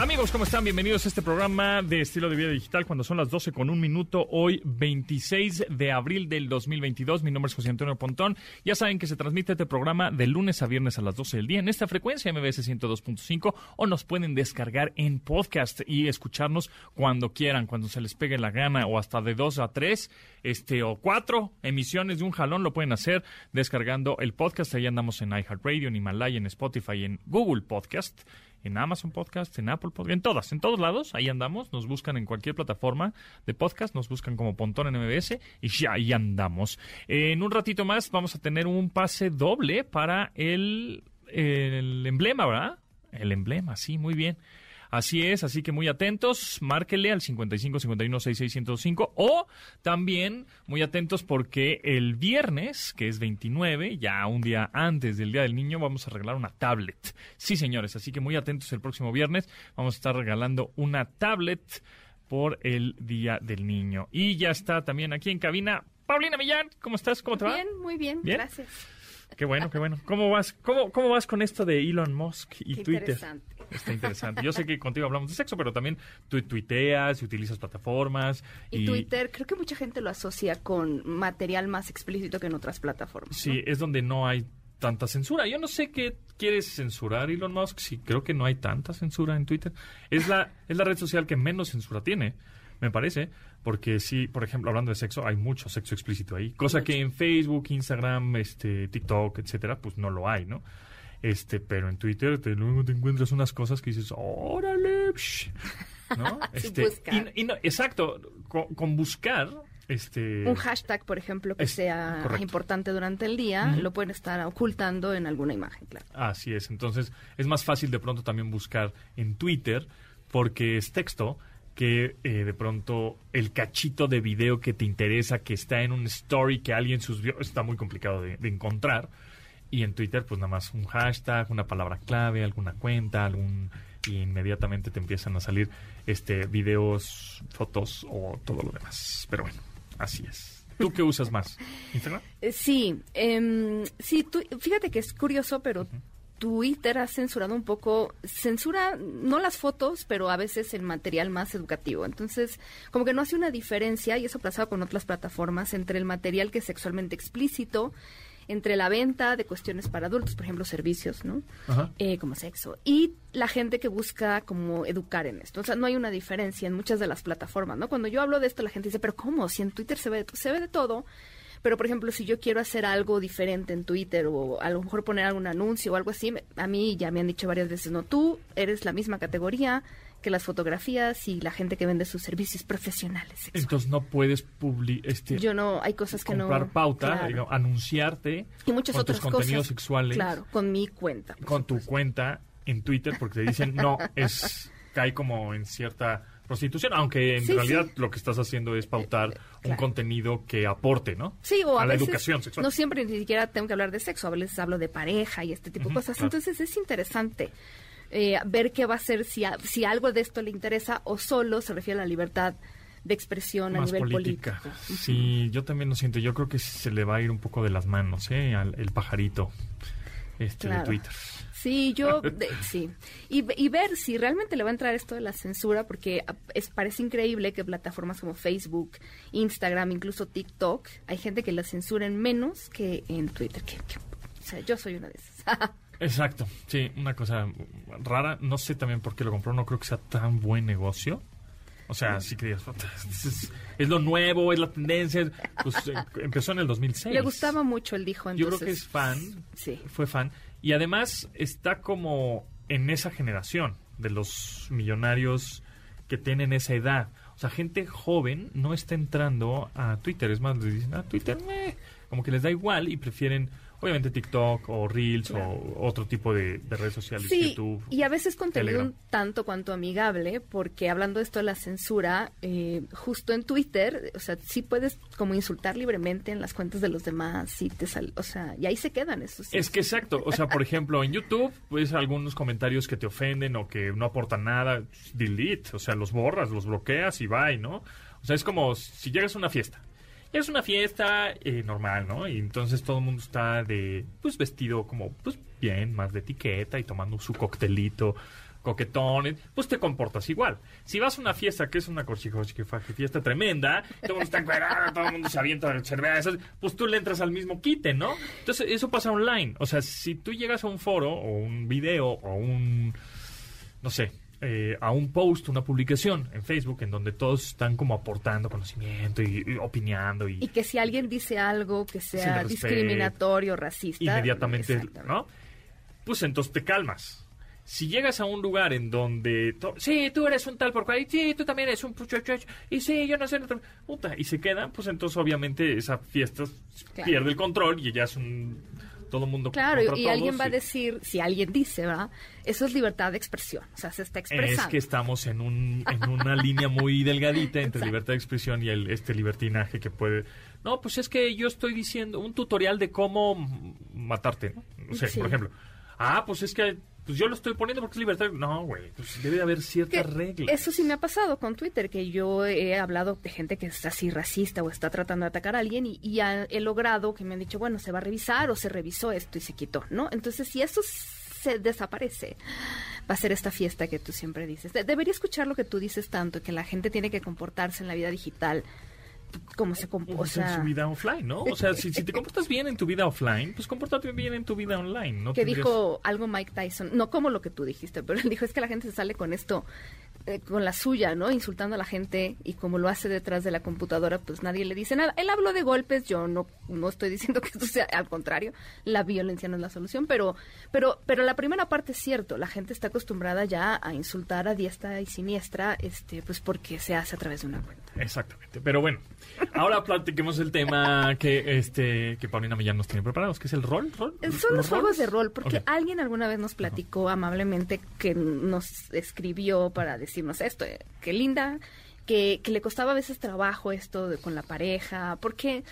Amigos, ¿cómo están? Bienvenidos a este programa de estilo de vida digital cuando son las 12 con un minuto, hoy 26 de abril del 2022. Mi nombre es José Antonio Pontón. Ya saben que se transmite este programa de lunes a viernes a las 12 del día en esta frecuencia MBS 102.5 o nos pueden descargar en podcast y escucharnos cuando quieran, cuando se les pegue la gana o hasta de 2 a 3 este, o 4 emisiones de un jalón lo pueden hacer descargando el podcast. Ahí andamos en iHeartRadio, en Himalaya, en Spotify, en Google Podcast en Amazon Podcast, en Apple Podcast, en todas, en todos lados, ahí andamos, nos buscan en cualquier plataforma de podcast, nos buscan como Pontón en MBS y ya ahí andamos. En un ratito más vamos a tener un pase doble para el, el emblema, ¿verdad? El emblema, sí, muy bien. Así es, así que muy atentos, márquele al 55 51 66 o también muy atentos porque el viernes, que es 29, ya un día antes del Día del Niño, vamos a regalar una tablet. Sí, señores, así que muy atentos el próximo viernes, vamos a estar regalando una tablet por el Día del Niño. Y ya está también aquí en cabina Paulina Millán, ¿cómo estás? ¿Cómo te va? Bien, muy bien, gracias. Qué bueno, qué bueno. ¿Cómo vas? ¿Cómo, cómo vas con esto de Elon Musk y Qué Twitter? interesante. Está interesante. Yo sé que contigo hablamos de sexo, pero también tú tuiteas y utilizas plataformas. Y, Twitter, creo que mucha gente lo asocia con material más explícito que en otras plataformas. ¿no? Sí, es donde no hay tanta censura. Yo no sé qué quieres censurar Elon Musk, sí, creo que no hay tanta censura en Twitter. Es la, es la red social que menos censura tiene, me parece, porque sí, por ejemplo, hablando de sexo, hay mucho sexo explícito ahí, cosa que en Facebook, Instagram, este, TikTok, etcétera, pues no lo hay, ¿no? Este, pero en Twitter te, luego te encuentras unas cosas que dices, órale, psh", ¿no? Este, y, y no, exacto, con, con buscar, este, Un hashtag, por ejemplo, que Es sea correcto. importante durante el día, lo pueden estar ocultando en alguna imagen, claro. Así es, entonces es más fácil de pronto también buscar en Twitter porque es texto que eh, de pronto el cachito de video que te interesa, que está en un story que alguien subió, está muy complicado de, de encontrar. Y en Twitter, pues nada más un hashtag, una palabra clave, alguna cuenta, algún y inmediatamente te empiezan a salir este videos, fotos o todo lo demás. Pero bueno, así es. ¿Tú qué usas más? ¿Instagram? Eh, Sí, em, sí, tú- fíjate que es curioso, pero Twitter ha censurado un poco, censura no las fotos, pero a veces el material más educativo. Entonces, como que no hace una diferencia, y eso ha pasado con otras plataformas, entre el material que es sexualmente explícito, entre la venta de cuestiones para adultos, por ejemplo, servicios, ¿no? Ajá. Eh, como sexo. Y la gente que busca como educar en esto. O sea, no hay una diferencia en muchas de las plataformas, ¿no? Cuando yo hablo de esto, la gente dice, pero ¿cómo? Si en Twitter se ve, de- se ve de todo. Pero, por ejemplo, si yo quiero hacer algo diferente en Twitter o a lo mejor poner algún anuncio o algo así, a mí ya me han dicho varias veces, no, tú eres la misma categoría que las fotografías y la gente que vende sus servicios profesionales. sexuales". Entonces no puedes publi este, yo no, hay cosas que no... comprar pauta, Claro. digo, anunciarte y muchas con otras tus contenidos cosas. sexuales Claro, con mi cuenta. con tu cuenta en Twitter porque te dicen no, es cae como en cierta prostitución, aunque en Sí, realidad sí. lo que estás haciendo es pautar Eh, un claro. contenido que aporte, ¿no? Sí, o a, a la educación sexual. no siempre ni siquiera tengo que hablar de sexo, a veces hablo de pareja y este tipo de cosas. claro. Entonces es interesante eh, ver qué va a hacer si, a- si algo de esto le interesa o solo se refiere a la libertad de expresión a más nivel política. político. Sí, yo también lo siento. Yo creo que se le va a ir un poco de las manos, ¿eh? Al, el pajarito este de. Twitter. Sí, yo, de- sí. Y, y ver si realmente le va a entrar esto de la censura, porque es, parece increíble que plataformas como Facebook, Instagram, incluso TikTok, hay gente que la censuren menos que en Twitter. Que, que- o sea, yo soy una de esas. Exacto, sí, una cosa rara. No sé también por qué lo compró. No creo que sea tan buen negocio. O sea, sí que digas, "Puta, es, lo nuevo, es la tendencia. Pues eh, empezó en el 2006. Le gustaba mucho, él dijo. Yo Entonces, creo que es fan. Sí. Fue fan. Y además está como en esa generación de los millonarios que tienen esa edad. O sea, gente joven no está entrando a Twitter. Es más, les dicen, ah, Twitter, meh". como que les da igual y prefieren obviamente TikTok o Reels Claro. o otro tipo de, de redes sociales, Sí, YouTube. y a veces contenido Telegram. un tanto cuanto amigable, porque hablando de esto de la censura, eh, justo en Twitter, o sea, sí puedes como insultar libremente en las cuentas de los demás, sí te sal- o sea, y ahí se quedan esos. Es que exacto, o sea, por ejemplo, en YouTube, pues algunos comentarios que te ofenden o que no aportan nada, delete, o sea, los borras, los bloqueas y bye, ¿no? O sea, es como si llegas a una fiesta es una fiesta eh, normal, ¿no? Y entonces todo el mundo está de, pues vestido como, pues bien, más de etiqueta y tomando su coctelito coquetón, pues te comportas igual. Si vas a una fiesta que es una fiesta tremenda, todo el mundo está encuadrado, todo el mundo se avienta cervezas, pues tú le entras al mismo quite, ¿no? Entonces eso pasa online. O sea, si tú llegas a un foro o un video o un, no sé, eh, a un post, una publicación en Facebook en donde todos están como aportando conocimiento y, opinando. Y, y, que si alguien dice algo que sea discriminatorio, racista. Inmediatamente, ¿no? Pues entonces te calmas si llegas a un lugar en donde, sí, tú eres un tal por cual, y sí, tú también eres un y sí, yo no sé, puta, y se quedan, pues entonces obviamente esa fiesta pierde el control y ya es un todo el mundo Claro, y alguien va a decir, si alguien dice, ¿verdad? Eso es libertad de expresión, o sea, se está expresando. Es que estamos en, un, en una línea muy delgadita entre libertad de expresión y el, este libertinaje que puede... No, pues es que yo estoy diciendo un tutorial de cómo matarte, ¿no? O sea, por ejemplo, ah, pues es que pues yo lo estoy poniendo porque es libertad. No, güey, pues debe haber ciertas reglas. Eso sí me ha pasado con Twitter, que yo he hablado de gente que es así racista o está tratando de atacar a alguien y, he logrado que me han dicho, bueno, se va a revisar o se revisó esto y se quitó, ¿no? Entonces, si eso se desaparece, va a ser esta fiesta que tú siempre dices. debería escuchar lo que tú dices tanto, que la gente tiene que comportarse en la vida digital cómo se comporta. En su vida offline, ¿no? O sea, si, te comportas bien en tu vida offline, pues compórtate bien en tu vida online, ¿no? Que dijo algo Mike Tyson, no como lo que tú dijiste, pero él dijo es que la gente se sale con esto eh, con la suya, ¿no? Insultando a la gente y como lo hace detrás de la computadora, pues nadie le dice nada. Él habló de golpes, yo no, no estoy diciendo que esto sea al contrario, la violencia no es la solución, pero, pero, pero la primera parte es cierto, la gente está acostumbrada ya a insultar a diestra y siniestra, este, pues porque se hace a través de una cuenta. Exactamente, pero bueno, ahora platiquemos el tema que este que Paulina Millán nos tiene preparados, que es el rol. ¿Rol? Son los, juegos de rol, porque alguien alguna vez nos platicó amablemente que nos escribió para decir decirnos esto, eh, qué linda, que, le costaba a veces trabajo esto de, con la pareja, porque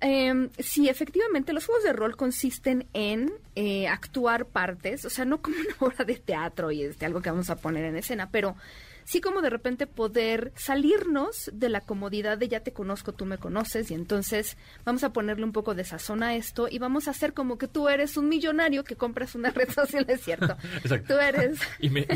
eh, sí, efectivamente, los juegos de rol consisten en eh, actuar partes, o sea, no como una obra de teatro y es de algo que vamos a poner en escena, pero sí como de repente poder salirnos de la comodidad de ya te conozco, tú me conoces y entonces vamos a ponerle un poco de sazón a esto y vamos a hacer como que tú eres un millonario que compras una red social, es cierto. Tú eres... y, me,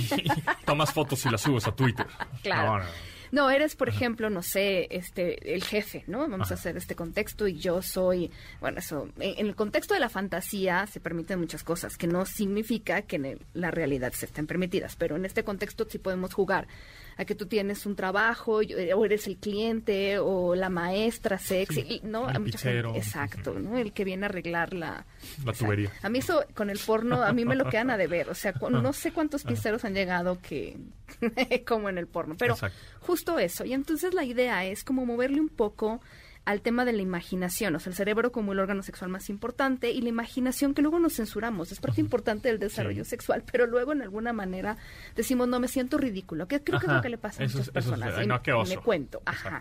tomas fotos y las subes a Twitter. Claro. No, eres, por ejemplo, no sé, este, el jefe, ¿no? Vamos a hacer este contexto y yo soy, bueno, eso, en, el contexto de la fantasía se permiten muchas cosas, que no significa que en la realidad se estén permitidas, pero en este contexto sí podemos jugar a que tú tienes un trabajo eh, o eres el cliente o la maestra sexy, ¿no? El exacto, ¿no? El que viene a arreglar la... La tubería. a mí eso, con el porno, a mí me lo quedan a deber, o sea, no sé cuántos pizzeros han llegado que... como en el porno, pero justo eso. Y entonces la idea es como moverle un poco al tema de la imaginación, o sea, el cerebro como el órgano sexual más importante y la imaginación que luego nos censuramos, es parte importante del desarrollo sexual, pero luego en alguna manera decimos, no, me siento ridículo, que creo que es lo que le pasa a muchas personas, y, me cuento, ajá,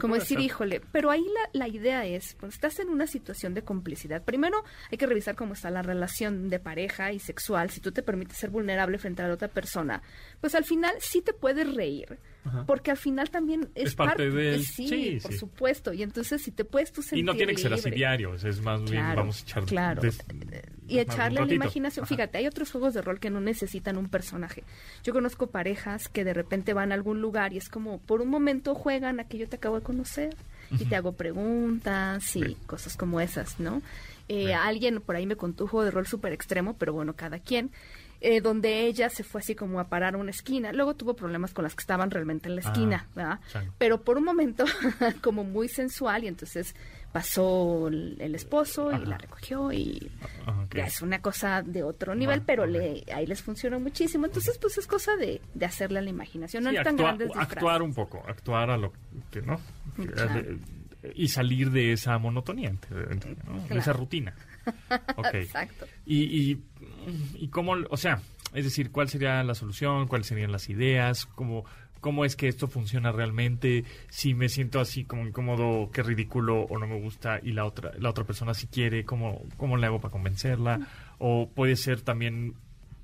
como decir, híjole, pero ahí la, la idea es, cuando estás en una situación de complicidad, primero hay que revisar cómo está la relación de pareja y sexual, si tú te permites ser vulnerable frente a la otra persona, pues al final sí te puedes reír, porque al final también es, parte, de Sí, por supuesto. Y entonces si te puedes tú sentir Y no tiene que ser así diario, es más bien vamos a echar... Claro, y echarle a la imaginación. Fíjate, hay otros juegos de rol que no necesitan un personaje. Yo conozco parejas que de repente van a algún lugar y es como, por un momento juegan a que yo te acabo de conocer y te hago preguntas y cosas como esas, ¿no? Eh, alguien por ahí me contó un juego de rol súper extremo, pero bueno, cada quien eh, donde ella se fue así como a parar a una esquina. Luego tuvo problemas con las que estaban realmente en la esquina, ah, ¿verdad? Pero por un momento como muy sensual y entonces pasó el, esposo y la recogió y ah, ya es una cosa de otro nivel, pero le, ahí les funcionó muchísimo. Entonces, pues es cosa de, de hacerle a la imaginación, no es tan grande Actuar un poco, actuar a lo que, ¿no? Y salir de esa monotonía, de esa rutina. Exacto. Y, y, y cómo, o sea, es decir, ¿cuál sería la solución? ¿Cuáles serían las ideas? ¿Cómo, cómo es que esto funciona realmente? Si me siento así como incómodo, qué ridículo o no me gusta y la otra, la otra persona si quiere, ¿cómo, cómo le hago para convencerla? O puede ser también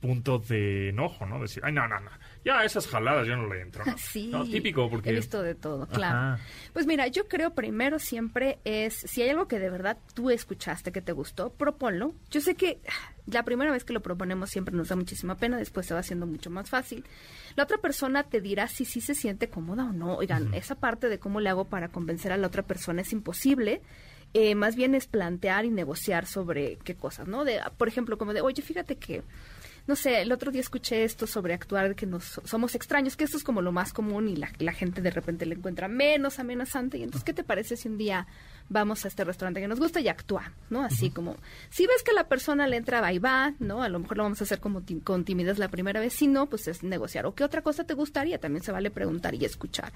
punto de enojo, ¿no? Decir, ay, no, no, no, ya esas jaladas yo no le entro. ¿no? Sí, No, típico, porque... he visto de todo, claro. Ajá. Pues mira, yo creo primero siempre es, si hay algo que de verdad tú escuchaste que te gustó, proponlo. Yo sé que la primera vez que lo proponemos siempre nos da muchísima pena, después se va haciendo mucho más fácil. La otra persona te dirá si sí se siente cómoda o no. Oigan, esa parte de cómo le hago para convencer a la otra persona es imposible. Eh, más bien es plantear y negociar sobre qué cosas, ¿no? De, por ejemplo, como de, oye, fíjate que no sé, el otro día escuché esto sobre actuar que nos somos extraños, que esto es como lo más común y la, la gente de repente le encuentra menos amenazante. Y entonces, ¿qué te parece si un día vamos a este restaurante que nos gusta y actuamos, ¿no? Así como, si ves que la persona le entra, va y va, ¿no? A lo mejor lo vamos a hacer como con timidez la primera vez, si no, pues es negociar. ¿O qué otra cosa te gustaría? También se vale preguntar y escuchar.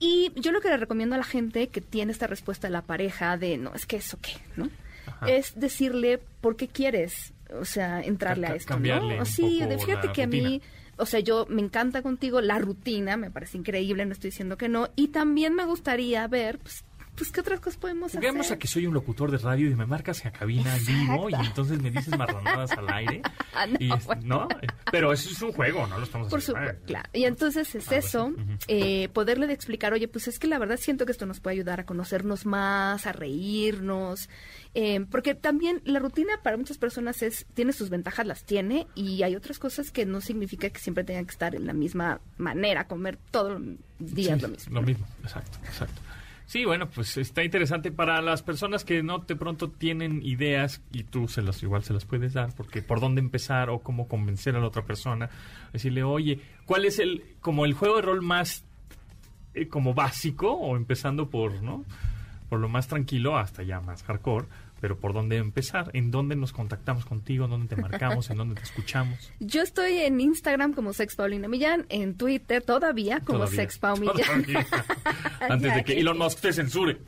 Y yo lo que le recomiendo a la gente que tiene esta respuesta de la pareja de, no, es que eso qué, ¿no? Ajá. Es decirle por qué quieres, o sea, entrarle a esto, cambiarle ¿no? Sí, fíjate que a mí, o sea, yo me encanta contigo la rutina, me parece increíble, no estoy diciendo que no, y también me gustaría ver, pues, pues qué otras cosas podemos Juguemos hacer. a que soy un locutor de radio y me marcas a cabina en vivo y entonces me dices marranadas al aire. Ah, no, y es- bueno. ¿no? Pero eso es un juego, ¿no? Lo estamos Por haciendo. supuesto, eh. claro. Y entonces es eso, eh, poderle de explicar, oye, pues es que la verdad siento que esto nos puede ayudar a conocernos más, a reírnos, eh, porque también la rutina para muchas personas es, tiene sus ventajas, las tiene, y hay otras cosas que no significa que siempre tengan que estar en la misma manera, comer todos los días Sí, lo mismo. Lo mismo, exacto, exacto. Sí, bueno, pues está interesante para las personas que no de pronto tienen ideas y tú se las igual se las puedes dar porque por dónde empezar o cómo convencer a la otra persona, decirle, "Oye, ¿cuál es el como el juego de rol más eh, como básico o empezando por, ¿no? Por lo más tranquilo hasta ya más hardcore, pero por dónde empezar, en dónde nos contactamos contigo, en dónde te marcamos, en dónde te escuchamos. Yo estoy en Instagram como Sex Paulina Millán, en Twitter todavía como Todavía. Sex Pau Millán. Todavía. Antes de que Elon Musk te censure.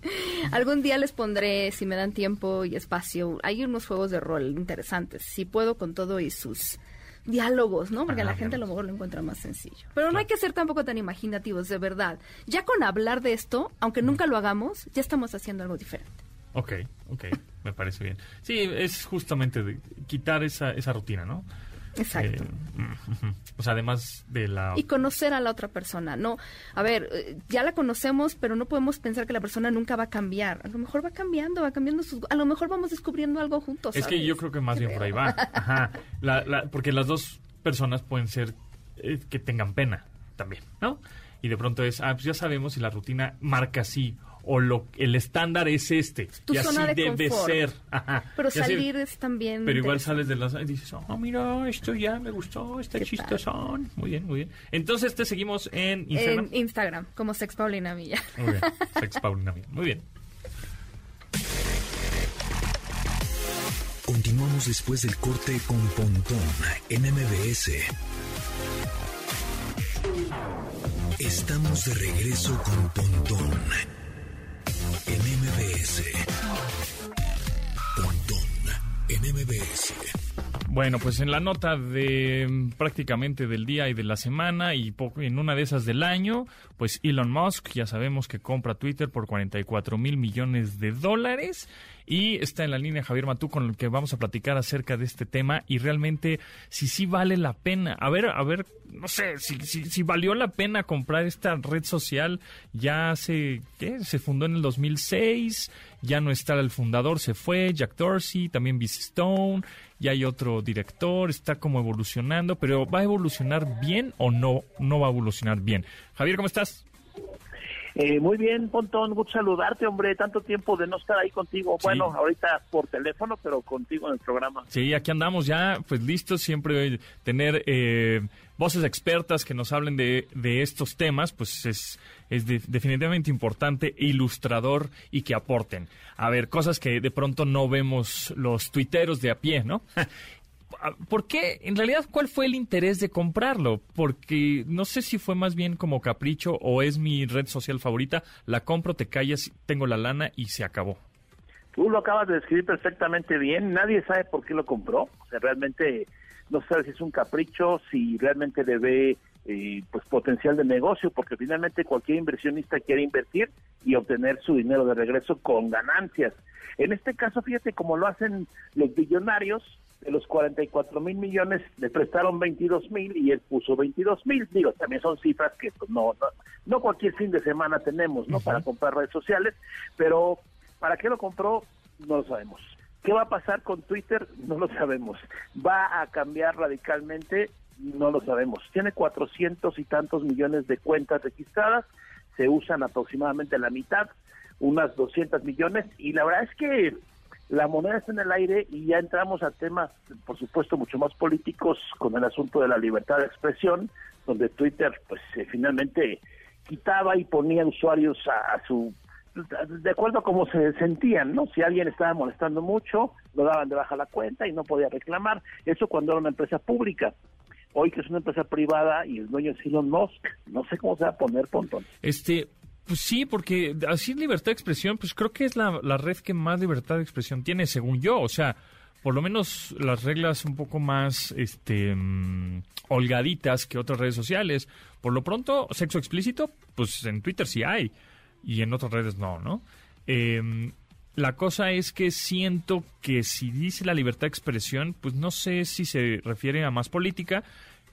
Algún día les pondré, si me dan tiempo y espacio, hay unos juegos de rol interesantes. Si puedo con todo y sus diálogos, ¿no? Porque la gente a lo mejor lo encuentra más sencillo. Pero no hay que ser tampoco tan imaginativos, de verdad. Ya con hablar de esto, aunque nunca lo hagamos, ya estamos haciendo algo diferente. Ok, ok, me parece bien. Sí, es justamente de quitar esa, esa rutina, ¿no? Exacto. Eh, mm, o sea, además de la... y conocer a la otra persona. No, a ver, eh, ya la conocemos, pero no podemos pensar que la persona nunca va a cambiar. A lo mejor va cambiando, va cambiando sus... A lo mejor vamos descubriendo algo juntos. Es que yo creo que más bien por ahí va. Ajá. La- la- porque las dos personas pueden ser eh, que tengan pena también, ¿no? Y de pronto es, ah, pues ya sabemos si la rutina marca así o lo el estándar es este. Tu y así zona de debe confort. ser. Ajá. Pero Y así- salir es también... Pero igual sales de las y dices, oh, mira, esto ya me gustó, está ¿Qué chistosón. Muy bien, muy bien. Entonces te seguimos en Instagram. En Instagram, como Sex Paulina Millán. Muy bien, Sex Paulina Mía. Muy bien. Continuamos después del corte con Pontón en MBS. Estamos de regreso con Pontón MBS. Pontón en MBS. Bueno, pues en la nota de mm, prácticamente del día y de la semana y en una de esas del año, pues Elon Musk ya sabemos que compra Twitter por 44 mil millones de dólares y está en la línea Javier Matú con el que vamos a platicar acerca de este tema y realmente si sí vale la pena. A ver, a ver, no sé, si, si, si valió la pena comprar esta red social ya hace, ¿qué? Se fundó en el 2006, ya no está el fundador, se fue, Jack Dorsey, también BC Stone, ya hay otro director, está como evolucionando, pero ¿va a evolucionar bien o no, no va a evolucionar bien? Javier, ¿cómo estás? Eh, muy bien, Pontón, gusto saludarte, hombre, tanto tiempo de no estar ahí contigo. Sí. Bueno, ahorita por teléfono, pero contigo en el programa. Sí, aquí andamos ya, pues listos, siempre tener eh, voces expertas que nos hablen de, de estos temas, pues es, es de- definitivamente importante, ilustrador y que aporten. A ver, cosas que de pronto no vemos los tuiteros de a pie, ¿no? ¿Por qué? En realidad, ¿cuál fue el interés de comprarlo? Porque no sé si fue más bien como capricho o es mi red social favorita. La compro, te callas, tengo la lana y se acabó. Tú lo acabas de describir perfectamente bien. Nadie sabe por qué lo compró. O sea, realmente no sabe si es un capricho, si realmente le ve eh, pues potencial de negocio, porque finalmente cualquier inversionista quiere invertir y obtener su dinero de regreso con ganancias. En este caso, fíjate cómo lo hacen los billonarios, de los 44 mil millones le prestaron 22 mil y él puso 22 mil. Digo, también son cifras que pues, no, no, no cualquier fin de semana tenemos, ¿no? Para comprar redes sociales, pero ¿para qué lo compró? No lo sabemos. ¿Qué va a pasar con Twitter? No lo sabemos. ¿Va a cambiar radicalmente? No lo sabemos. Tiene 400 y tantos millones de cuentas registradas, se usan aproximadamente la mitad, unas 200 millones, y la verdad es que la moneda está en el aire y ya entramos a temas, por supuesto, mucho más políticos con el asunto de la libertad de expresión, donde Twitter, pues eh, finalmente quitaba y ponía usuarios a, su de acuerdo a cómo se sentían, ¿no? Si alguien estaba molestando mucho, lo daban de baja la cuenta y no podía reclamar. Eso cuando era una empresa pública. Hoy que es una empresa privada y el dueño es Elon Musk, no sé cómo se va a poner, Pontón. Este, pues sí, porque así libertad de expresión, pues creo que es la, la red que más libertad de expresión tiene, según yo. O sea, por lo menos las reglas un poco más este mm, holgaditas que otras redes sociales. Por lo pronto, sexo explícito, pues en Twitter sí hay y en otras redes no, ¿no? Em, la cosa es que siento que si dice la libertad de expresión, pues no sé si se refiere a más política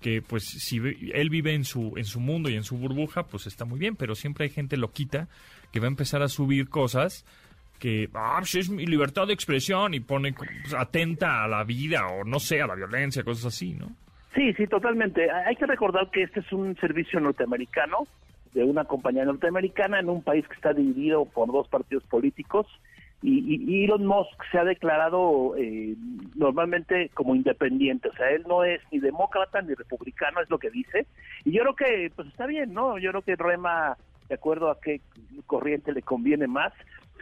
que pues si él vive en su en su mundo y en su burbuja, pues está muy bien, pero siempre hay gente loquita que va a empezar a subir cosas que ah, pues es mi libertad de expresión y pone pues, atenta a la vida o no sé, a la violencia, cosas así, ¿no? Sí, sí, totalmente. Hay que recordar que este es un servicio norteamericano de una compañía norteamericana en un país que está dividido por dos partidos políticos y, Elon Musk se ha declarado eh, normalmente como independiente, o sea, él no es ni demócrata ni republicano, es lo que dice, y yo creo que pues está bien, ¿no? Yo creo que rema de acuerdo a qué corriente le conviene más,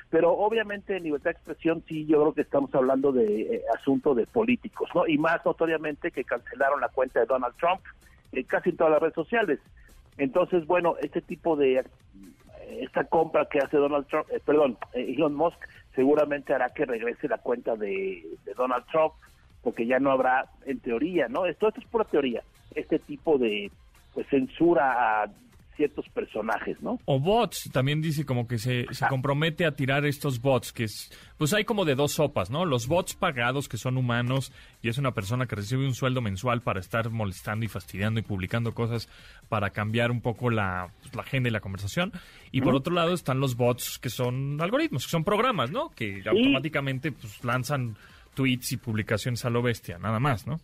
pero obviamente en libertad de expresión sí yo creo que estamos hablando de eh, asunto de políticos, ¿no? Y más notoriamente que cancelaron la cuenta de Donald Trump en casi todas las redes sociales. Entonces, bueno, este tipo de esta compra que hace Donald Trump, eh, perdón, Elon Musk seguramente hará que regrese la cuenta de, Donald Trump, porque ya no habrá, en teoría, ¿no? Esto, esto es pura teoría, este tipo de pues, censura a ciertos personajes, ¿no? O bots, también dice como que se, se, compromete a tirar estos bots, que es, pues hay como de dos sopas, ¿no? Los bots pagados que son humanos y es una persona que recibe un sueldo mensual para estar molestando y fastidiando y publicando cosas para cambiar un poco la, pues, la agenda y la conversación. Y por otro lado están los bots que son algoritmos, que son programas, ¿no? Que automáticamente pues, lanzan tweets y publicaciones a lo bestia, nada más, ¿no?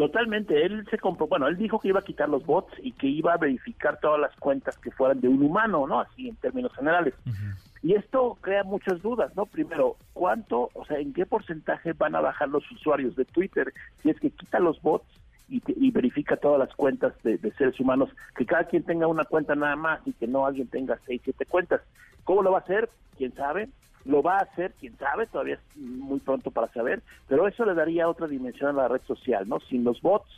Totalmente, él se compró, bueno, él dijo que iba a quitar los bots y que iba a verificar todas las cuentas que fueran de un humano, ¿no? Así en términos generales. Y esto crea muchas dudas, ¿no? Primero, ¿cuánto, o sea, en qué porcentaje van a bajar los usuarios de Twitter si es que quita los bots y, verifica todas las cuentas de, de, seres humanos, que cada quien tenga una cuenta nada más y que no alguien tenga seis, siete cuentas? ¿Cómo lo va a hacer? ¿Quién sabe? Lo va a hacer, quién sabe, todavía es muy pronto para saber, pero eso le daría otra dimensión a la red social, ¿no? Sin los bots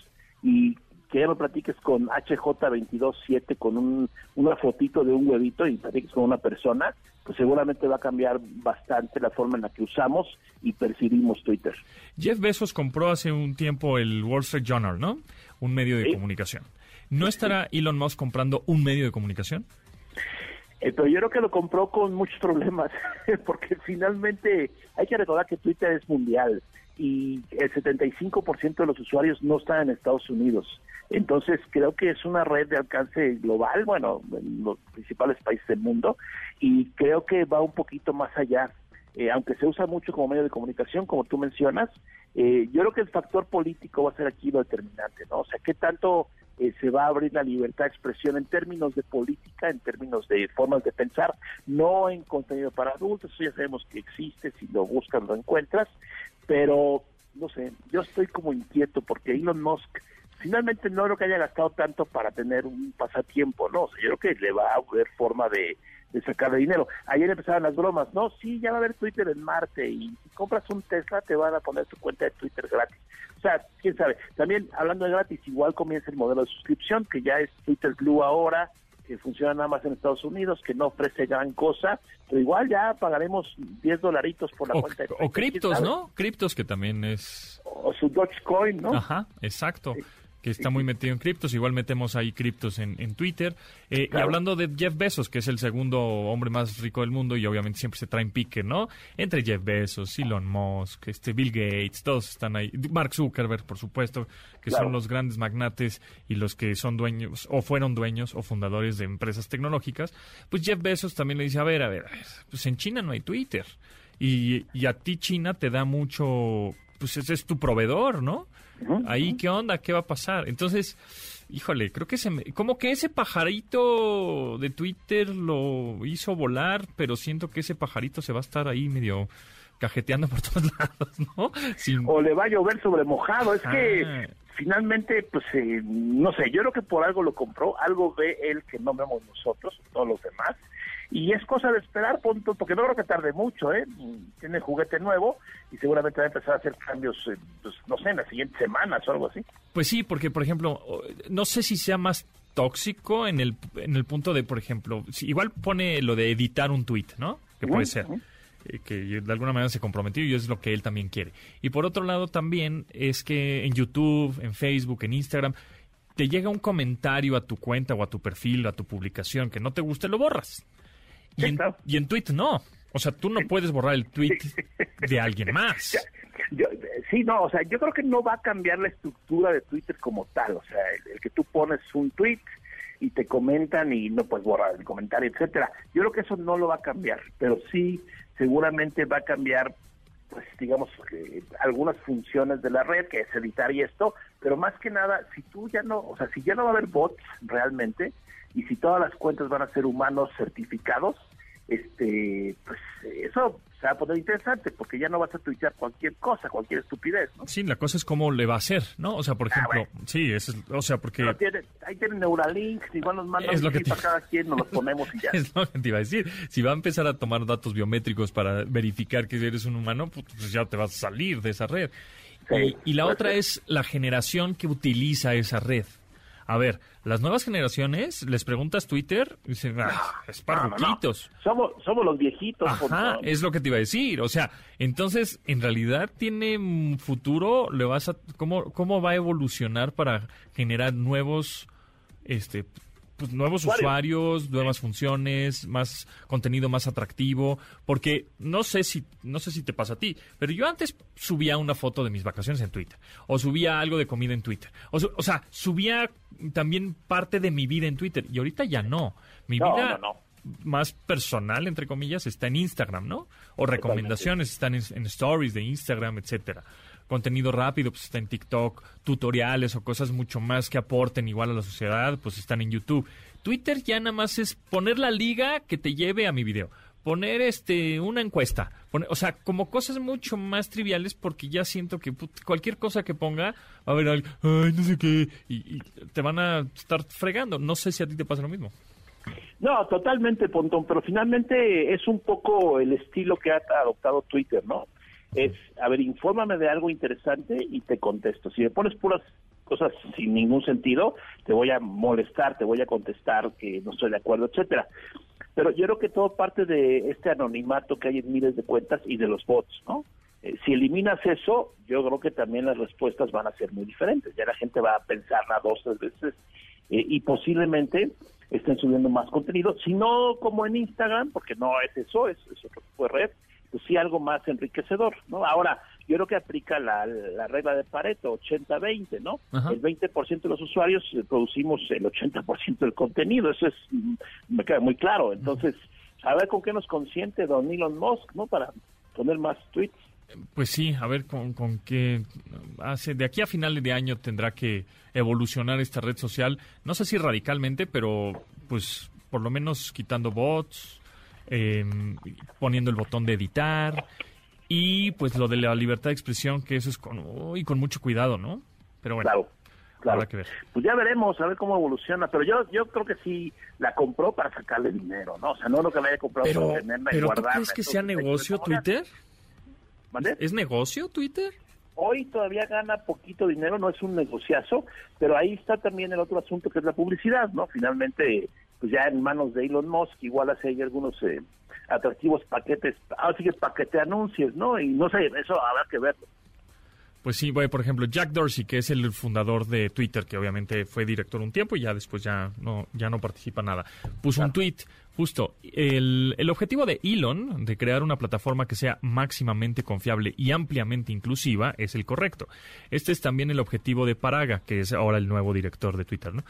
y que ya me platiques con HJ227 con un, una fotito de un huevito y platiques con una persona, pues seguramente va a cambiar bastante la forma en la que usamos y percibimos Twitter. Jeff Bezos compró hace un tiempo el Wall Street Journal, ¿no? Un medio de comunicación. ¿No estará Elon Musk comprando un medio de comunicación? Pero yo creo que lo compró con muchos problemas, porque finalmente hay que recordar que Twitter es mundial y el 75% de los usuarios no están en Estados Unidos. Entonces creo que es una red de alcance global, bueno, en los principales países del mundo, y creo que va un poquito más allá. Eh, aunque se usa mucho como medio de comunicación, como tú mencionas, eh, yo creo que el factor político va a ser aquí lo determinante, ¿no? O sea, qué tanto eh, se va a abrir la libertad de expresión en términos de política, en términos de formas de pensar, no en contenido para adultos, eso ya sabemos que existe, si lo buscas lo encuentras, pero no sé, yo estoy como inquieto porque Elon Musk finalmente no creo que haya gastado tanto para tener un pasatiempo, no, yo creo que le va a haber forma de, de sacar dinero. Ayer empezaron las bromas, no, sí, ya va a haber Twitter en Marte y si compras un Tesla te van a poner tu cuenta de Twitter gratis. O sea, quién sabe. También hablando de gratis, igual comienza el modelo de suscripción, que ya es Twitter Blue ahora, que funciona nada más en Estados Unidos, que no ofrece gran cosa, pero igual ya pagaremos 10 dolaritos por la cuenta. o criptos, ¿no? Criptos que también es... O su Dogecoin, ¿no? Ajá, exacto. Que está muy metido en criptos. Igual metemos ahí criptos en, en Twitter. Eh, Y hablando de Jeff Bezos, que es el segundo hombre más rico del mundo y obviamente siempre se traen pique, ¿no? Entre Jeff Bezos, Elon Musk, este Bill Gates, todos están ahí. Mark Zuckerberg, por supuesto, que Claro. son los grandes magnates y los que son dueños o fueron dueños o fundadores de empresas tecnológicas. Pues Jeff Bezos también le dice, a ver, a ver, a ver, pues en China no hay Twitter. Y, y a ti China te da mucho, pues ese es tu proveedor, ¿no? Ahí, ¿qué onda? ¿Qué va a pasar? Entonces, híjole, creo que se me, como que ese pajarito de Twitter lo hizo volar, pero siento que ese pajarito se va a estar ahí medio cajeteando por todos lados, ¿no? Sin- o le va a llover sobre mojado. Es Ah. que finalmente, pues, eh, no sé, yo creo que por algo lo compró, algo ve él que no vemos nosotros, todos los demás, y es cosa de esperar, punto, porque no creo que tarde mucho, ¿eh? Tiene juguete nuevo y seguramente va a empezar a hacer cambios, pues, no sé, en las siguientes semanas o algo así. Pues sí, porque por ejemplo, o- no sé si sea más tóxico en el, en el punto de, por ejemplo, si igual pone lo de editar un tweet, ¿no? Que puede ser. eh, que de alguna manera se comprometió y es lo que él también quiere. Y por otro lado también es que en YouTube, en Facebook, en Instagram, te llega un comentario a tu cuenta o a tu perfil, a tu publicación que no te guste, lo borras. Y, Sí, en, claro. y en Twitter no. O sea, tú no puedes borrar el tweet de alguien más. Yo, sí, no, o sea, yo creo que no va a cambiar la estructura de Twitter como tal, o sea, el, el que tú pones un tweet y te comentan y no puedes borrar el comentario, etcétera. Yo creo que eso no lo va a cambiar, pero sí seguramente va a cambiar pues digamos eh, algunas funciones de la red que es editar y esto, pero más que nada si tú ya no, o sea, si ya no va a haber bots realmente y si todas las cuentas van a ser humanos certificados, este, pues eso se va a poner interesante porque ya no vas a tuitear cualquier cosa, cualquier estupidez, ¿no? Sí, la cosa es cómo le va a hacer, ¿no? O sea, por ejemplo, sí, eso es- o sea, porque Pero tiene, ahí tienen Neuralink, igual nos mandan Es lo que te- cada quien, nos los ponemos y ya. es lo que te iba a decir. Si va a empezar a tomar datos biométricos para verificar que eres un humano, pues pues ya te vas a salir de esa red. Sí, y, y la puede otra ser. es la generación que utiliza esa red. A ver, las nuevas generaciones, les preguntas Twitter y dicen, ah, es para No, no, no. ruquitos. Somos, somos los viejitos. Ajá, Pontón. es lo que te iba a decir. O sea, entonces, en realidad tiene futuro, le vas a cómo cómo va a evolucionar para generar nuevos este pues, nuevos Usuarios. nuevas funciones, más contenido más atractivo, porque no sé si no sé si te pasa a ti, pero yo antes subía una foto de mis vacaciones en Twitter o subía algo de comida en Twitter. O, sea, subía también parte de mi vida en Twitter y ahorita ya no. Mi No, vida no, no. más personal, entre comillas, está en Instagram, ¿no? O recomendaciones están en, en stories de Instagram, etcétera. Contenido rápido, pues está en TikTok, tutoriales o cosas mucho más que aporten igual a la sociedad, pues están en YouTube. Twitter ya nada más es poner la liga que te lleve a mi video. Poner este una encuesta, poner- o sea, como cosas mucho más triviales porque ya siento que put, cualquier cosa que ponga va a algo, ay, no sé qué, y, y te van a estar fregando. No sé si a ti te pasa lo mismo. No, totalmente, Pontón, pero finalmente es un poco el estilo que ha adoptado Twitter, ¿no? Es, a ver, infórmame de algo interesante y te contesto. Si me pones puras cosas sin ningún sentido, te voy a molestar, te voy a contestar que no estoy de acuerdo, etcétera. Pero yo creo que todo parte de este anonimato que hay en miles de cuentas y de los bots, ¿no? Eh, si eliminas eso, yo creo que también las respuestas van a ser muy diferentes. Ya la gente va a pensarla dos, tres veces eh, y posiblemente estén subiendo más contenido, si no como en Instagram, porque no es eso, es, es otro tipo de red, pues sí algo más enriquecedor, ¿no? Ahora, yo creo que aplica la, la regla de Pareto, 80-20, ¿no? Ajá. El 20% de los usuarios eh, producimos el 80% del contenido, eso es, mm, me queda muy claro. Entonces, a ver con qué nos consiente don Elon Musk, ¿no? Para poner más tweets. Pues sí, a ver con, con qué hace. De aquí a finales de año tendrá que evolucionar esta red social. No sé si radicalmente, pero pues por lo menos quitando bots, eh, poniendo el botón de editar y pues lo de la libertad de expresión, que eso es con, uy, con mucho cuidado, ¿no? Pero bueno, Claro, claro. habrá que ver. Pues ya veremos, a ver cómo evoluciona, pero yo yo creo que sí la compró para sacarle dinero, ¿no? O sea, no lo que la haya comprado Pero, para tenerla y pero ¿tú guardarla. crees que sea negocio Twitter? ¿Es negocio Twitter? Hoy todavía gana poquito dinero, no es un negociazo, pero ahí está también el otro asunto que es la publicidad, ¿no? Finalmente, pues ya en manos de Elon Musk, igual hace ahí algunos eh, atractivos paquetes, así que paquete anuncios, ¿no? Y no sé, eso habrá que verlo. Pues sí, bueno, por ejemplo, Jack Dorsey, que es el fundador de Twitter, que obviamente fue director un tiempo y ya después ya no, ya no participa nada, puso un tweet Justo, el, el, objetivo de Elon de crear una plataforma que sea máximamente confiable y ampliamente inclusiva es el correcto. Este es también el objetivo de Paraga, que es ahora el nuevo director de Twitter, ¿no?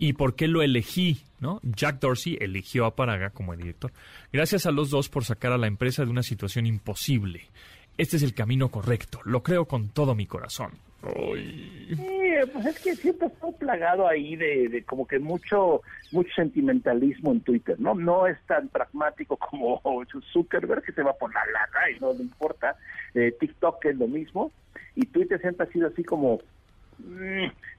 ¿Y por qué lo elegí? ¿no? Jack Dorsey eligió a Paraga como director. Gracias a los dos por sacar a la empresa de una situación imposible. Este es el camino correcto, lo creo con todo mi corazón. Sí, pues es que siempre está plagado ahí de, como que mucho mucho sentimentalismo en Twitter, ¿no? No es tan pragmático como Zuckerberg que se va por la lana y no le importa. Eh, TikTok es lo mismo y Twitter siempre ha sido así como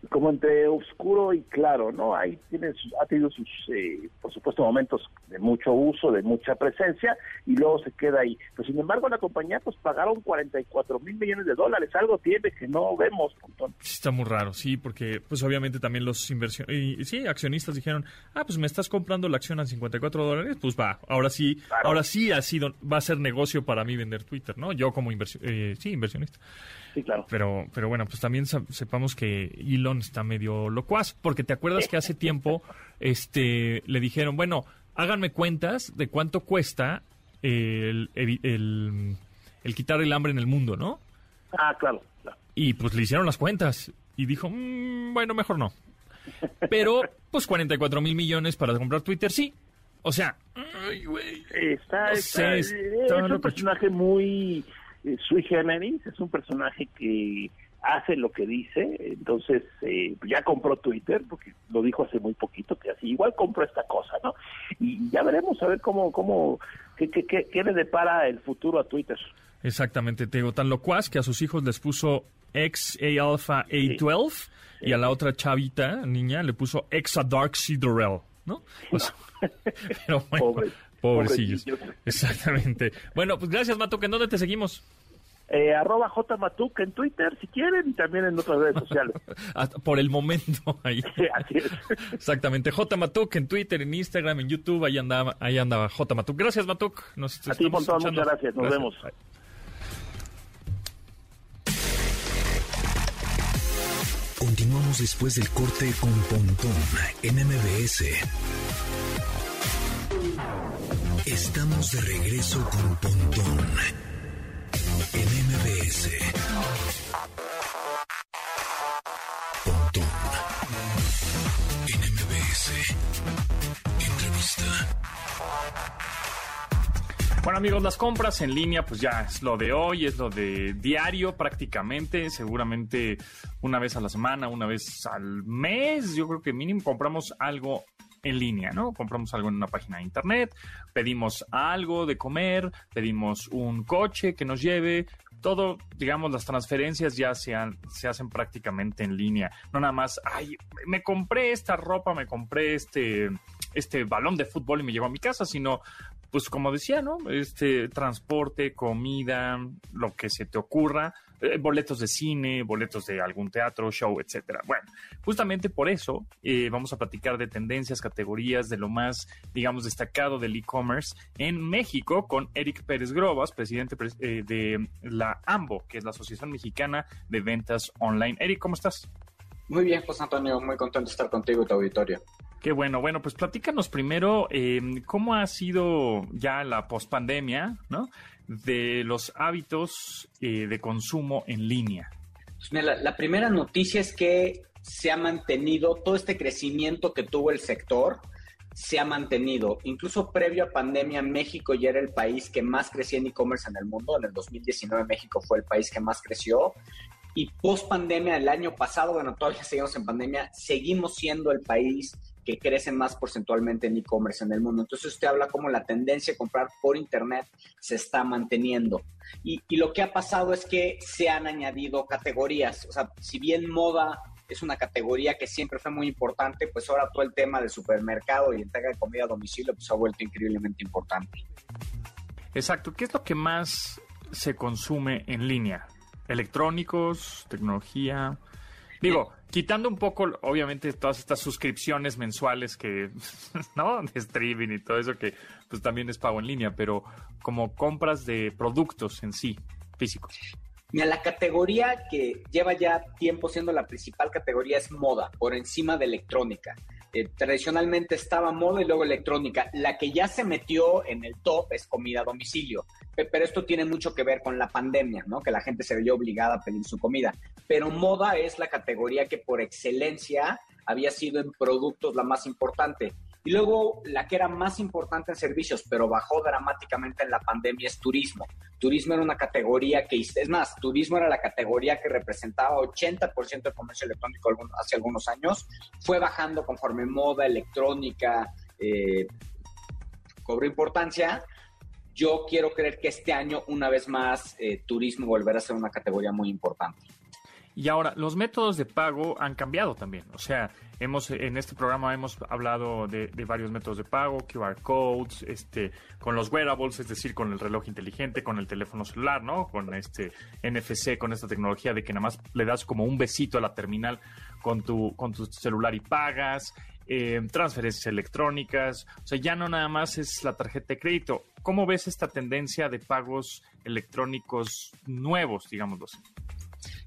como entre oscuro y claro, ¿no? Ahí tiene, ha tenido sus, eh, por supuesto, momentos de mucho uso, de mucha presencia, y luego se queda ahí. Pero sin embargo, la compañía, pues pagaron 44 mil millones de dólares, algo tiene que no vemos. está muy raro, sí, porque, pues obviamente también los inversionistas, sí, accionistas dijeron, ah, pues me estás comprando la acción a 54 dólares, pues va, ahora sí, ahora sí ha sido, va a ser negocio para mí vender Twitter, ¿no? Yo como inversión, eh, sí, inversionista. Sí, claro. Pero, pero bueno, pues también sepamos que Elon está medio locuaz, porque te acuerdas que hace tiempo este, le dijeron, bueno, háganme cuentas de cuánto cuesta el, el, quitar el hambre en el mundo, ¿no? Ah, claro, Y pues le hicieron las cuentas y dijo, mm, bueno, mejor no. Pero, pues 44 mil millones para comprar Twitter, sí. O sea, ay. Está, está, es un personaje muy eh, sui generis, es un personaje que hace lo que dice, entonces eh, ya compró Twitter, porque lo dijo hace muy poquito, que así igual compró esta cosa, ¿no? Y ya veremos a ver cómo, cómo, qué, qué, qué, le depara el futuro a Twitter. Exactamente, te digo, tan locuaz que a sus hijos les puso X A Alpha A12 y a la otra chavita, niña, le puso X a Dark Sidorel, ¿no? pero bueno, pobrecillos. Exactamente. Bueno, pues gracias, Mato, ¿en dónde te seguimos? Eh, arroba jmatuk en Twitter si quieren y también en otras redes sociales. Por el momento ahí. así es. Exactamente. jmatuk en Twitter, en Instagram, en YouTube, ahí andaba, ahí andaba jmatuk. Gracias Matuk. Nos A ti, montón, muchas gracias. Nos vemos. Continuamos después del corte con Pontón en MBS. Estamos de regreso con Pontón MBS. Pontón en. Bueno amigos, las compras en línea pues ya es lo de hoy, es lo de diario prácticamente, seguramente una vez a la semana, una vez al mes, yo creo que mínimo compramos algo en línea, ¿no? Compramos algo en una página de internet, pedimos algo de comer, pedimos un coche que nos lleve, todo, digamos, las transferencias ya se, se hacen prácticamente en línea. No nada más, ay, me compré esta ropa, me compré este, este balón de fútbol y me llegó a mi casa, sino pues como decía, ¿no? Este transporte, comida, lo que se te ocurra, eh, boletos de cine, boletos de algún teatro, show, etcétera. Bueno, justamente por eso eh, vamos a platicar de tendencias, categorías, de lo más, digamos, destacado del e-commerce en México con Eric Pérez Grobas, presidente eh, de la AMBO, que es la Asociación Mexicana de Ventas Online. Eric, ¿cómo estás? Muy bien, José Antonio, muy contento de estar contigo y tu auditorio. Qué bueno. Bueno, pues platícanos primero cómo ha sido ya la pospandemia, ¿no? De los hábitos eh, de consumo en línea. Pues la, primera noticia es que se ha mantenido todo este crecimiento que tuvo el sector, se ha mantenido. Incluso previo a pandemia, México ya era el país que más crecía en e-commerce en el mundo. En el 2019 México fue el país que más creció. Y post pandemia, el año pasado, bueno, todavía seguimos en pandemia, seguimos siendo el país que crecen más porcentualmente en e-commerce en el mundo. Entonces usted habla como la tendencia a comprar por Internet se está manteniendo. Y, lo que ha pasado es que se han añadido categorías. O sea, si bien moda es una categoría que siempre fue muy importante, pues ahora todo el tema de supermercado y entrega de comida a domicilio pues ha vuelto increíblemente importante. Exacto. ¿Qué es lo que más se consume en línea? Electrónicos, tecnología. Digo, quitando un poco, obviamente, todas estas suscripciones mensuales que, ¿no? De streaming y todo eso que, pues también es pago en línea, pero como compras de productos en sí, físicos. Mira, la categoría que lleva ya tiempo siendo la principal categoría es moda, por encima de electrónica. Eh, tradicionalmente estaba moda y luego electrónica. La que ya se metió en el top es comida a domicilio. Pero esto tiene mucho que ver con la pandemia, ¿no? Que la gente se veía obligada a pedir su comida. Pero moda es la categoría que por excelencia había sido en productos la más importante. Y luego la que era más importante en servicios, pero bajó dramáticamente en la pandemia, es turismo. Turismo era una categoría que, es más, turismo era la categoría que representaba 80% del comercio electrónico hace algunos años. Fue bajando conforme moda, electrónica, eh, cobró importancia. Yo quiero creer que este año, una vez más, eh, turismo volverá a ser una categoría muy importante. Y ahora, los métodos de pago han cambiado también. O sea, hemos en este programa hemos hablado de, varios métodos de pago, QR codes, este, con los wearables, es decir, con el reloj inteligente, con el teléfono celular, ¿no? Con este NFC, con esta tecnología de que nada más le das como un besito a la terminal con tu, con tu celular y pagas. Eh, transferencias electrónicas, o sea, ya no nada más es la tarjeta de crédito. ¿Cómo ves esta tendencia de pagos electrónicos nuevos, digámoslo así?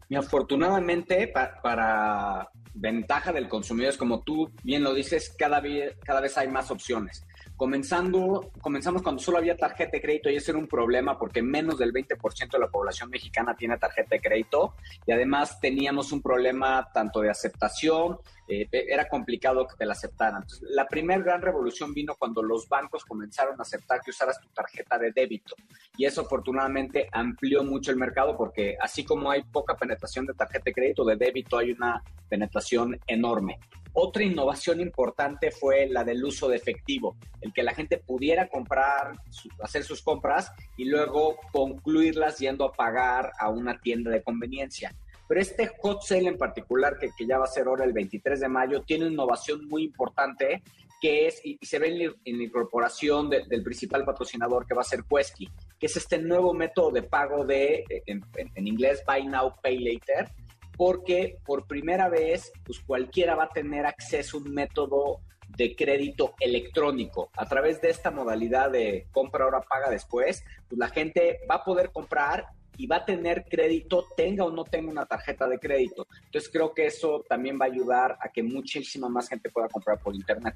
Y afortunadamente, para ventaja del consumidor, es como tú bien lo dices, cada, cada vez hay más opciones. Comenzando, comenzamos cuando solo había tarjeta de crédito y ese era un problema porque menos del 20% de la población mexicana tiene tarjeta de crédito y además teníamos un problema tanto de aceptación, eh, era complicado que te la aceptaran. la primera gran revolución vino cuando los bancos comenzaron a aceptar que usaras tu tarjeta de débito y eso afortunadamente amplió mucho el mercado porque así como hay poca penetración de tarjeta de crédito, de débito hay una penetración enorme. Otra innovación importante fue la del uso de efectivo, el que la gente pudiera comprar, hacer sus compras y luego concluirlas yendo a pagar a una tienda de conveniencia. Pero este hot sale en particular, que, ya va a ser ahora el 23 de mayo, tiene una innovación muy importante que es, y, se ve en la, incorporación del principal patrocinador que va a ser Quesky, que es este nuevo método de pago de, en, en inglés, Buy Now, Pay Later, porque por primera vez, pues cualquiera va a tener acceso a un método de crédito electrónico. A través de esta modalidad de compra ahora, paga después, pues la gente va a poder comprar y va a tener crédito, tenga o no tenga una tarjeta de crédito. Entonces creo que eso también va a ayudar a que muchísima más gente pueda comprar por Internet.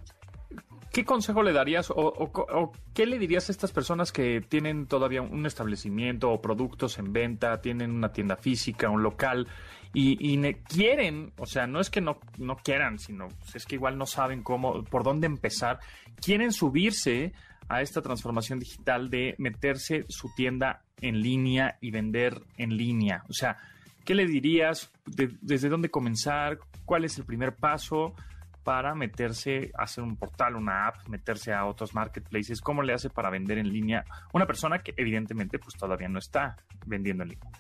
¿Qué consejo le darías o, qué le dirías a estas personas que tienen todavía un establecimiento o productos en venta, tienen una tienda física, un local y, quieren, o sea, no es que no, no quieran, sino es que igual no saben cómo, por dónde empezar, quieren subirse a esta transformación digital de meterse su tienda en línea y vender en línea? O sea, ¿qué le dirías? ¿Desde dónde comenzar? ¿Cuál es el primer paso? para meterse, a hacer un portal, una app, meterse a otros marketplaces? ¿Cómo le hace para vender en línea una persona que evidentemente pues todavía no está vendiendo en línea?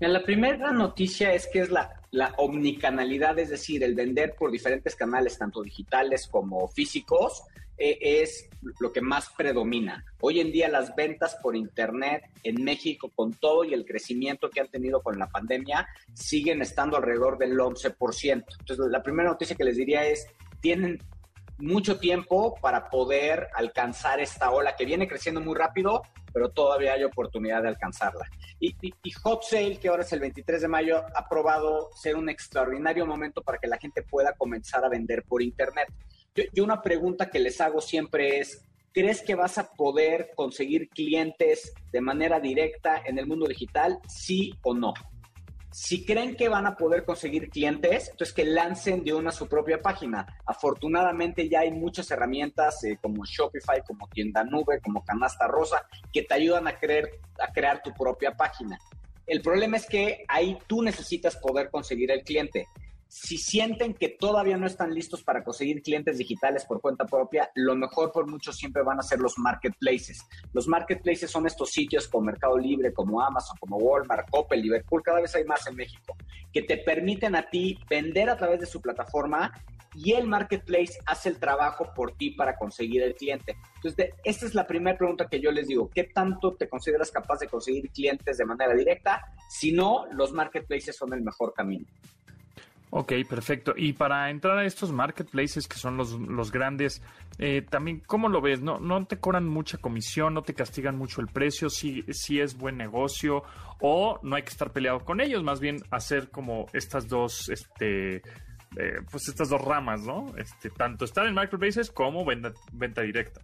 La primera noticia es que es la, la omnicanalidad, es decir, el vender por diferentes canales, tanto digitales como físicos, es lo que más predomina. Hoy en día las ventas por Internet en México, con todo y el crecimiento que han tenido con la pandemia, siguen estando alrededor del 11%. Entonces, la primera noticia que les diría es, tienen mucho tiempo para poder alcanzar esta ola que viene creciendo muy rápido, pero todavía hay oportunidad de alcanzarla. Y, y, Hot Sale, que ahora es el 23 de mayo, ha probado ser un extraordinario momento para que la gente pueda comenzar a vender por Internet. Yo, una pregunta que les hago siempre es, ¿crees que vas a poder conseguir clientes de manera directa en el mundo digital? Sí o no. Si creen que van a poder conseguir clientes, entonces que lancen de una su propia página. Afortunadamente ya hay muchas herramientas eh, como Shopify, como Tienda Nube, como Canasta Rosa, que te ayudan a, a crear tu propia página. El problema es que ahí tú necesitas poder conseguir el cliente. Si sienten que todavía no están listos para conseguir clientes digitales por cuenta propia, lo mejor por mucho siempre van a ser los marketplaces. Los marketplaces son estos sitios como Mercado Libre, como Amazon, como Walmart, Coppel, Liverpool, cada vez hay más en México, que te permiten a ti vender a través de su plataforma y el marketplace hace el trabajo por ti para conseguir el cliente. Entonces, esta es la primera pregunta que yo les digo. ¿Qué tanto te consideras capaz de conseguir clientes de manera directa? Si no, los marketplaces son el mejor camino. Ok, perfecto. Y para entrar a estos marketplaces que son los, los grandes, eh, también, ¿cómo lo ves? ¿No, ¿No te cobran mucha comisión? ¿No te castigan mucho el precio? ¿Si, si es buen negocio? ¿O no hay que estar peleado con ellos? Más bien hacer como estas dos, este, eh, pues estas dos ramas, ¿no? Este, tanto estar en marketplaces como venta, venta directa.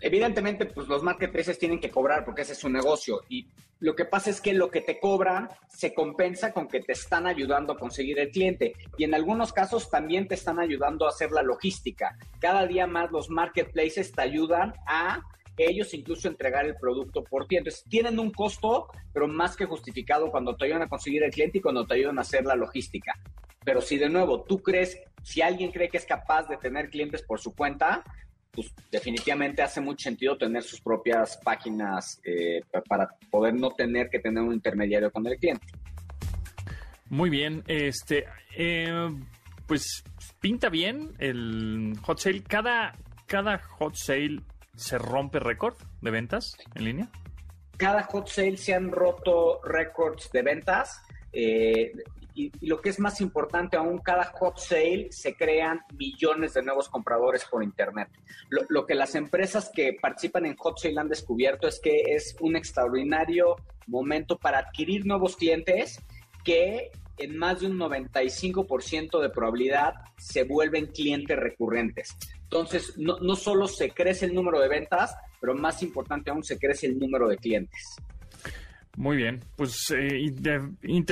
Evidentemente, pues los marketplaces tienen que cobrar porque ese es su negocio y lo que pasa es que lo que te cobran se compensa con que te están ayudando a conseguir el cliente y en algunos casos también te están ayudando a hacer la logística. Cada día más los marketplaces te ayudan a ellos incluso entregar el producto por ti. Entonces tienen un costo, pero más que justificado cuando te ayudan a conseguir el cliente y cuando te ayudan a hacer la logística. Pero si de nuevo tú crees, si alguien cree que es capaz de tener clientes por su cuenta, pues definitivamente hace mucho sentido tener sus propias páginas eh, para poder no tener que tener un intermediario con el cliente. Muy bien, este, eh, pues pinta bien el hot sale. Cada, cada hot sale se rompe récord de ventas en línea. Cada hot sale se han roto récords de ventas. Eh, y, lo que es más importante aún, cada hot sale se crean millones de nuevos compradores por Internet. Lo, que las empresas que participan en hot sale han descubierto es que es un extraordinario momento para adquirir nuevos clientes que en más de un 95% de probabilidad se vuelven clientes recurrentes. Entonces, no, no solo se crece el número de ventas, pero más importante aún, se crece el número de clientes. Muy bien, pues eh,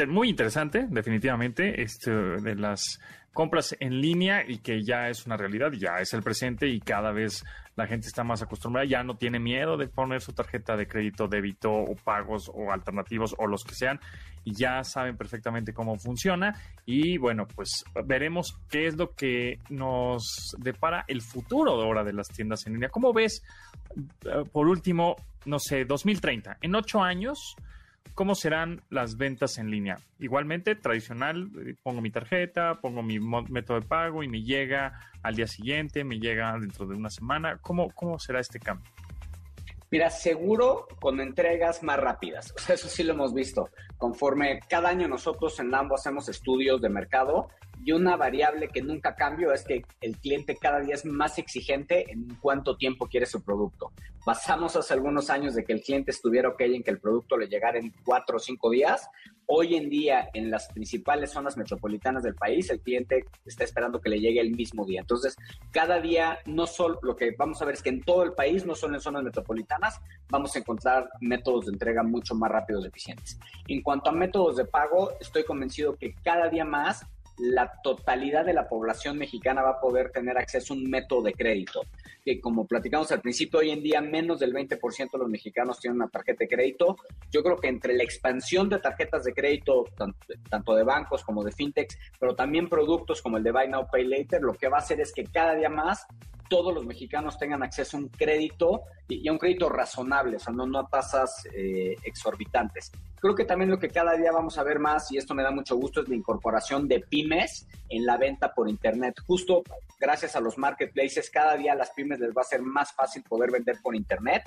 muy interesante, definitivamente, este, de las compras en línea y que ya es una realidad, ya es el presente y cada vez la gente está más acostumbrada, ya no tiene miedo de poner su tarjeta de crédito, débito o pagos o alternativos o los que sean y ya saben perfectamente cómo funciona y bueno, pues veremos qué es lo que nos depara el futuro de ahora de las tiendas en línea. ¿Cómo ves, eh, por último, no sé, 2030, en ocho años? ¿Cómo serán las ventas en línea? Igualmente, tradicional, eh, pongo mi tarjeta, pongo mi método de pago y me llega al día siguiente, me llega dentro de una semana. ¿Cómo, cómo será este cambio? Mira, seguro con entregas más rápidas. O sea, eso sí lo hemos visto. Conforme cada año nosotros en Lambo hacemos estudios de mercado y una variable que nunca cambio es que el cliente cada día es más exigente en cuánto tiempo quiere su producto. Pasamos hace algunos años de que el cliente estuviera ok en que el producto le llegara en cuatro o cinco días. Hoy en día, en las principales zonas metropolitanas del país, el cliente está esperando que le llegue el mismo día. Entonces, cada día, no solo lo que vamos a ver es que en todo el país, no solo en zonas metropolitanas, vamos a encontrar métodos de entrega mucho más rápidos y eficientes. En cuanto a métodos de pago, estoy convencido que cada día más la totalidad de la población mexicana va a poder tener acceso a un método de crédito. Que como platicamos al principio, hoy en día menos del 20% de los mexicanos tienen una tarjeta de crédito. Yo creo que entre la expansión de tarjetas de crédito, tanto, de bancos como de fintechs, pero también productos como el de Buy Now Pay Later, lo que va a hacer es que cada día más todos los mexicanos tengan acceso a un crédito y, a un crédito razonable, o sea, no, a tasas eh, exorbitantes. Creo que también lo que cada día vamos a ver más, y esto me da mucho gusto, es la incorporación de pymes en la venta por Internet. Justo gracias a los marketplaces, cada día a las pymes les va a ser más fácil poder vender por Internet.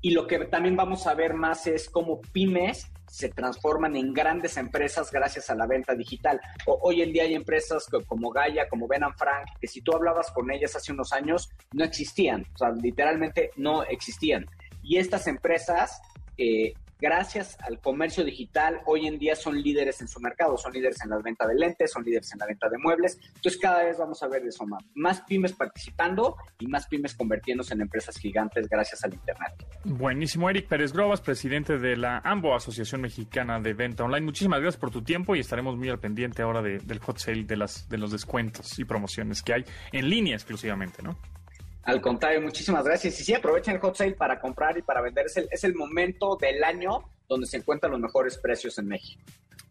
Y lo que también vamos a ver más es cómo pymes se transforman en grandes empresas gracias a la venta digital. hoy en día hay empresas como Gaia, como Ben Frank, que si tú hablabas con ellas hace unos años, no existían, o sea, literalmente no existían. Y estas empresas eh, gracias al comercio digital, hoy en día son líderes en su mercado, son líderes en la venta de lentes, son líderes en la venta de muebles. Entonces, cada vez vamos a ver eso más. Más pymes participando y más pymes convirtiéndose en empresas gigantes gracias al Internet. Buenísimo, Eric Pérez Grobas, presidente de la AMBO, Asociación Mexicana de Venta Online. Muchísimas gracias por tu tiempo y estaremos muy al pendiente ahora del hot sale, de, las, de los descuentos y promociones que hay en línea exclusivamente, ¿no? Al contrario, muchísimas gracias. Y sí, aprovechen el hot sale para comprar y para vender. Es el, es el momento del año donde se encuentran los mejores precios en México.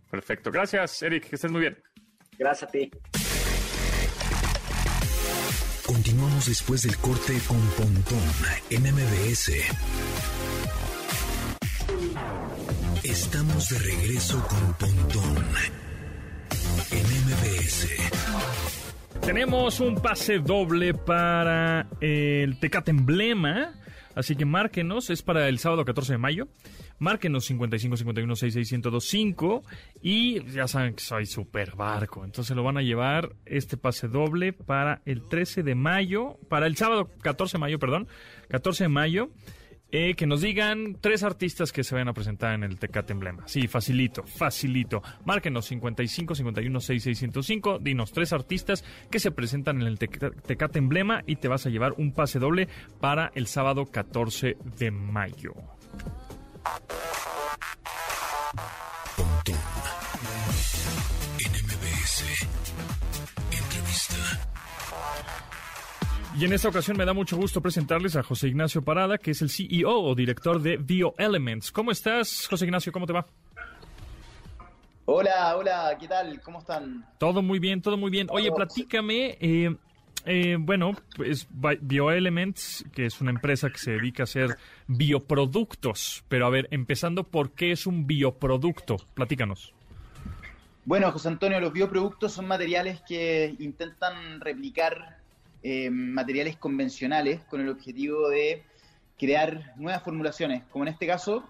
Perfecto. Gracias, Eric. Que estés muy bien. Gracias a ti. Continuamos después del corte con Pontón en MBS. Estamos de regreso con Pontón en MBS. Tenemos un pase doble para el Tecate Emblema Así que márquenos, es para el sábado 14 de mayo. Márquenos 55 51 66 y ya saben que soy super barco. Entonces lo van a llevar este pase doble para el 13 de mayo, para el sábado 14 de mayo, perdón, 14 de mayo. Eh, que nos digan tres artistas que se vayan a presentar en el Tecate Emblema. Sí, facilito, facilito. Márquenos 55 51 6605. Dinos tres artistas que se presentan en el Tecate Emblema y te vas a llevar un pase doble para el sábado 14 de mayo. Y en esta ocasión me da mucho gusto presentarles a José Ignacio Parada, que es el CEO o director de BioElements. ¿Cómo estás, José Ignacio? ¿Cómo te va? Hola, hola, ¿qué tal? ¿Cómo están? Todo muy bien, todo muy bien. Oye, platícame, eh, eh, bueno, pues BioElements, que es una empresa que se dedica a hacer bioproductos. Pero a ver, empezando, ¿por qué es un bioproducto? Platícanos. Bueno, José Antonio, los bioproductos son materiales que intentan replicar eh, materiales convencionales con el objetivo de crear nuevas formulaciones. Como en este caso,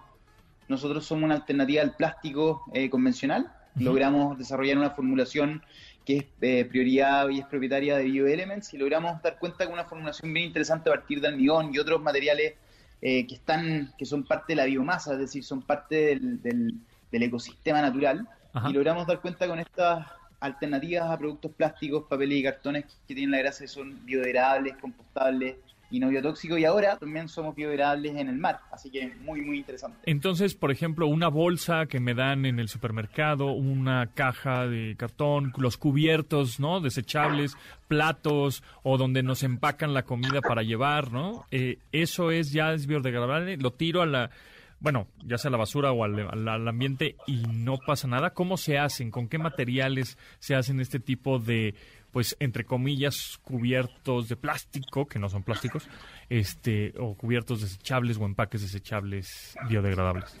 nosotros somos una alternativa al plástico eh, convencional. Logramos desarrollar una formulación que es eh, prioridad y es propietaria de BioElements y logramos dar cuenta con una formulación bien interesante a partir del almidón y otros materiales que están que son parte de la biomasa, es decir, son parte del, ecosistema natural. Y logramos dar cuenta con estas alternativas a productos plásticos, papeles y cartones que tienen la gracia son biodegradables, compostables y no biotóxicos y ahora también somos biodegradables en el mar, así que muy muy interesante. Entonces, por ejemplo, una bolsa que me dan en el supermercado, una caja de cartón, los cubiertos, ¿no? Desechables, platos o donde nos empacan la comida para llevar, ¿no? Eh, eso es ya es biodegradable, lo tiro a la bueno, ya sea a la basura o al, ambiente y no pasa nada. ¿Cómo se hacen? ¿Con qué materiales se hacen este tipo de, pues, entre comillas, cubiertos de plástico, que no son plásticos, este, o cubiertos desechables o empaques desechables biodegradables?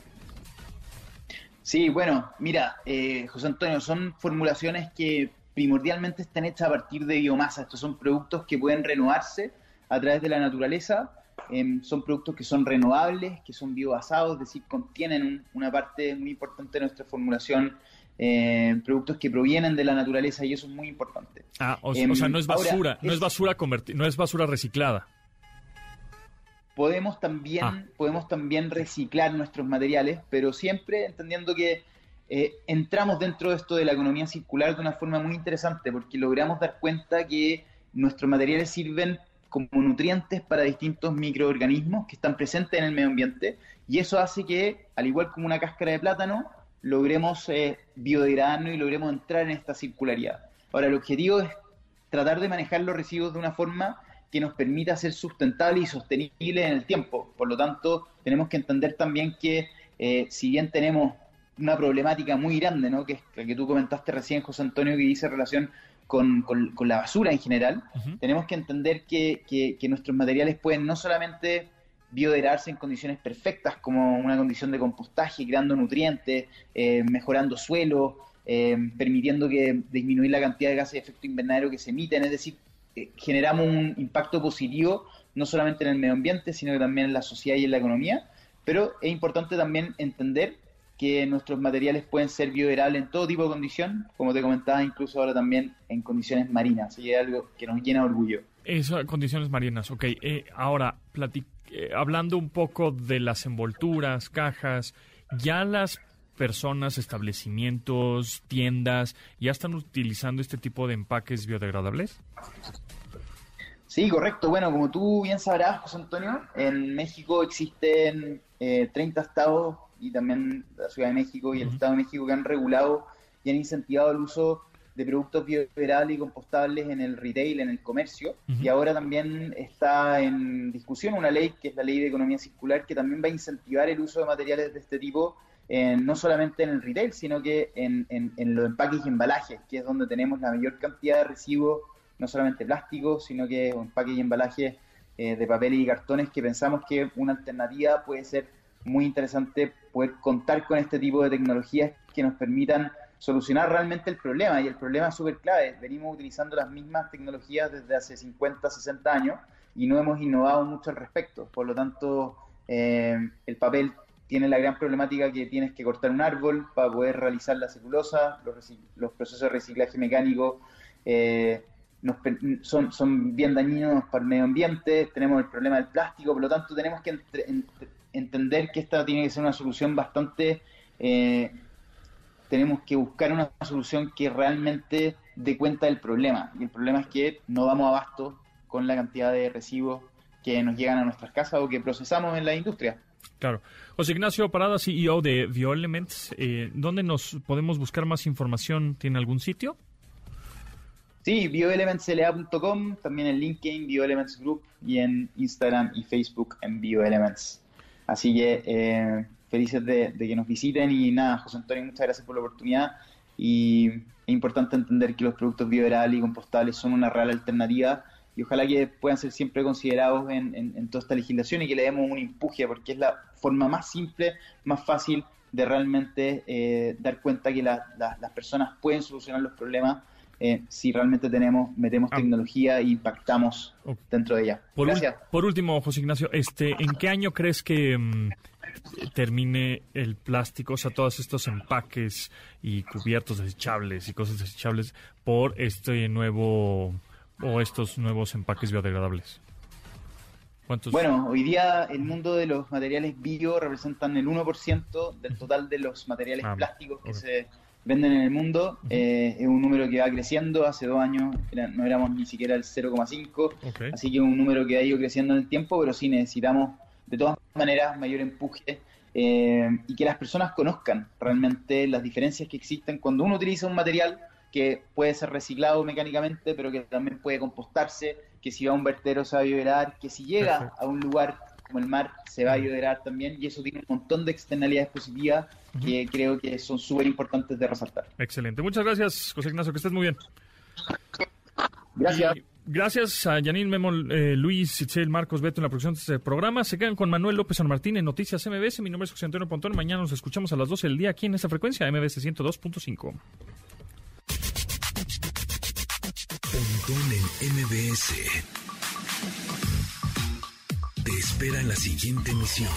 Sí, bueno, mira, eh, José Antonio, son formulaciones que primordialmente están hechas a partir de biomasa. Estos son productos que pueden renovarse a través de la naturaleza Em, son productos que son renovables, que son biobasados, es decir, contienen una parte muy importante de nuestra formulación, eh, productos que provienen de la naturaleza y eso es muy importante. Ah, o, sea, em, no es basura, no es basura no es basura reciclada. Podemos también, ah. podemos también reciclar nuestros materiales, pero siempre entendiendo que eh, entramos dentro de esto de la economía circular de una forma muy interesante, porque logramos dar cuenta que nuestros materiales sirven como nutrientes para distintos microorganismos que están presentes en el medio ambiente y eso hace que, al igual como una cáscara de plátano, logremos eh, biodegradarnos y logremos entrar en esta circularidad. Ahora, el objetivo es tratar de manejar los residuos de una forma que nos permita ser sustentable y sostenible en el tiempo. Por lo tanto, tenemos que entender también que eh, si bien tenemos una problemática muy grande, ¿no? que es la que tú comentaste recién, José Antonio, que dice relación con, con, la basura en general, tenemos que entender que, que, nuestros materiales pueden no solamente biodegradarse en condiciones perfectas, como una condición de compostaje, creando nutrientes, eh, mejorando suelo, eh, permitiendo que disminuir la cantidad de gases de efecto invernadero que se emiten, es decir, eh, generamos un impacto positivo no solamente en el medio ambiente, sino también en la sociedad y en la economía, pero es importante también entender que nuestros materiales pueden ser biodegradables en todo tipo de condición, como te comentaba, incluso ahora también en condiciones marinas, y es algo que nos llena de orgullo. Eso, condiciones marinas, ok. Eh, ahora, eh, hablando un poco de las envolturas, cajas, ya las personas, establecimientos, tiendas, ya están utilizando este tipo de empaques biodegradables? Sí, correcto. Bueno, como tú bien sabrás, José Antonio, en México existen eh, 30 estados y también la Ciudad de México y el Estado de México que han regulado y han incentivado el uso de productos biodegradables y compostables en el retail, en el comercio. Y ahora también está en discusión una ley, que es la ley de economía circular, que también va a incentivar el uso de materiales de este tipo, no solamente en el retail, sino que en, en, los empaques y embalajes, que es donde tenemos la mayor cantidad de residuos, no solamente plásticos, sino que empaques y embalajes eh, de papel y cartones, que pensamos que una alternativa puede ser muy interesante poder contar con este tipo de tecnologías que nos permitan solucionar realmente el problema. Y el problema es súper clave. Venimos utilizando las mismas tecnologías desde hace 50, 60 años y no hemos innovado mucho al respecto. Por lo tanto, eh, el papel tiene la gran problemática que tienes que cortar un árbol para poder realizar la celulosa, los, procesos de reciclaje mecánico eh, son, son bien dañinos para el medio ambiente, tenemos el problema del plástico, por lo tanto tenemos que entender que esta tiene que ser una solución bastante... Eh, tenemos que buscar una solución que realmente dé cuenta del problema. Y el problema es que no damos abasto con la cantidad de residuos que nos llegan a nuestras casas o que procesamos en la industria. Claro. José Ignacio Parada, CEO de BioElements, eh, ¿dónde nos podemos buscar más información? ¿Tiene algún sitio? Sí, bioelementsla.com, también en LinkedIn, BioElements Group y en Instagram y Facebook en BioElements. Así que eh, felices de, que nos visiten. Y nada, José Antonio, muchas gracias por la oportunidad. Y es importante entender que los productos biodegradales y compostables son una real alternativa y ojalá que puedan ser siempre considerados en, toda esta legislación y que le demos un empuje, porque es la forma más simple, más fácil de realmente eh, dar cuenta que las personas pueden solucionar los problemas eh, si realmente tenemos metemos ah. tecnología e impactamos dentro de ella. Por Gracias. por último, José Ignacio, este, ¿en qué año crees que mm, termine el plástico, o sea, todos estos empaques y cubiertos desechables y cosas desechables por este nuevo o estos nuevos empaques biodegradables? Bueno, hoy día el mundo de los materiales bio representan el 1% del total de los materiales ah, plásticos que se venden en el mundo. Eh, es un número que va creciendo. Hace dos años no éramos ni siquiera el 0,5. Así que es un número que ha ido creciendo en el tiempo, pero sí necesitamos de todas maneras mayor empuje eh, y que las personas conozcan realmente las diferencias que existen cuando uno utiliza un material que puede ser reciclado mecánicamente, pero que también puede compostarse, que si va a un vertedero se va a biodegradar, que si llega a un lugar como el mar se va a biodegradar también, y eso tiene un montón de externalidades positivas que creo que son súper importantes de resaltar. Excelente. Muchas gracias, José Ignacio, que estés muy bien. Gracias. gracias a Janine Memo, eh, Luis, Itzel, Marcos, Beto en la producción de este programa. Se quedan con Manuel López San Martín en Noticias MBS. Mi nombre es José Antonio Pontón. Mañana nos escuchamos a las 12 del día aquí en esta frecuencia, MBS 102.5. Pontón en MBS. Espera en la siguiente emisión.